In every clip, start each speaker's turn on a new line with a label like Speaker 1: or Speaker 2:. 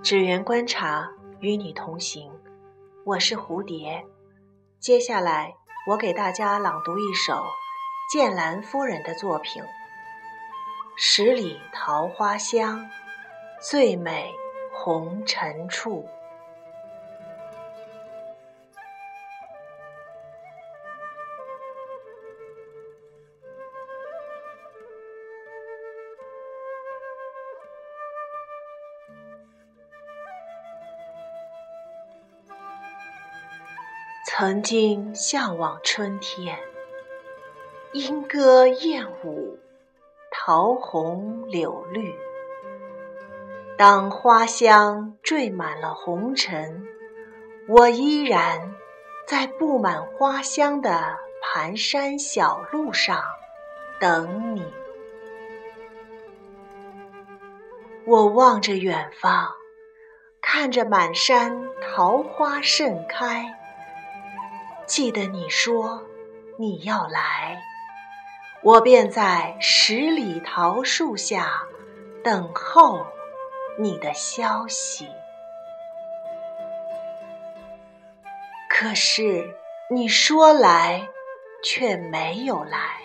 Speaker 1: 只缘观察，与你同行。我是蝴蝶。接下来，我给大家朗读一首剑兰夫人的作品《十里桃花香，最美红尘处》。曾经向往春天，莺歌燕舞，桃红柳绿。当花香缀满了红尘，我依然在布满花香的盘山小路上等你。我望着远方，看着满山桃花盛开。记得你说你要来，我便在十里桃树下等候你的消息。可是你说来却没有来，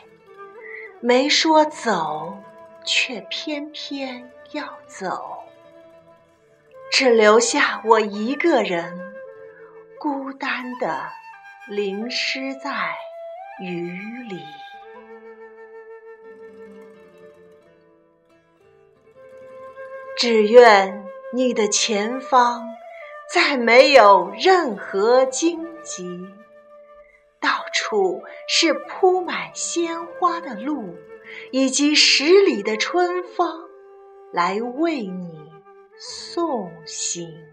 Speaker 1: 没说走却偏偏要走，只留下我一个人孤单的。淋湿在雨里，只愿你的前方再没有任何荆棘，到处是铺满鲜花的路，以及十里的春风来为你送行。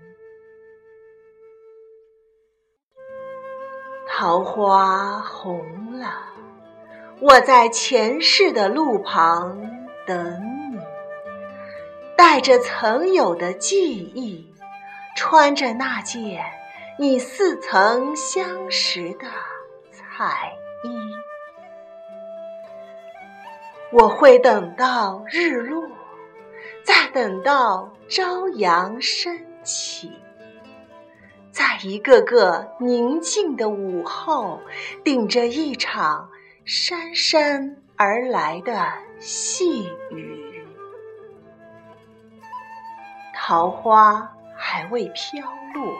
Speaker 1: 桃花红了，我在前世的路旁等你，带着曾有的记忆，穿着那件你似曾相识的彩衣。我会等到日落，再等到朝阳升起。在一个个宁静的午后，顶着一场姗姗而来的细雨，桃花还未飘落，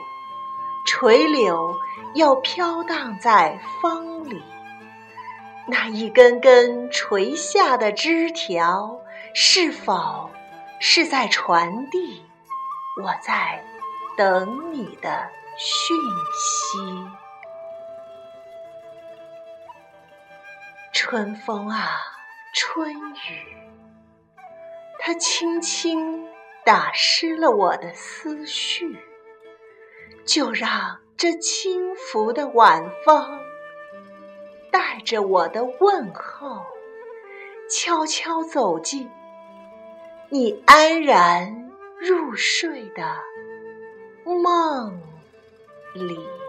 Speaker 1: 垂柳又飘荡在风里。那一根根垂下的枝条，是否是在传递我在等你的？讯息，春风啊，春雨，它轻轻打湿了我的思绪。就让这轻拂的晚风，带着我的问候，悄悄走进你安然入睡的梦。里。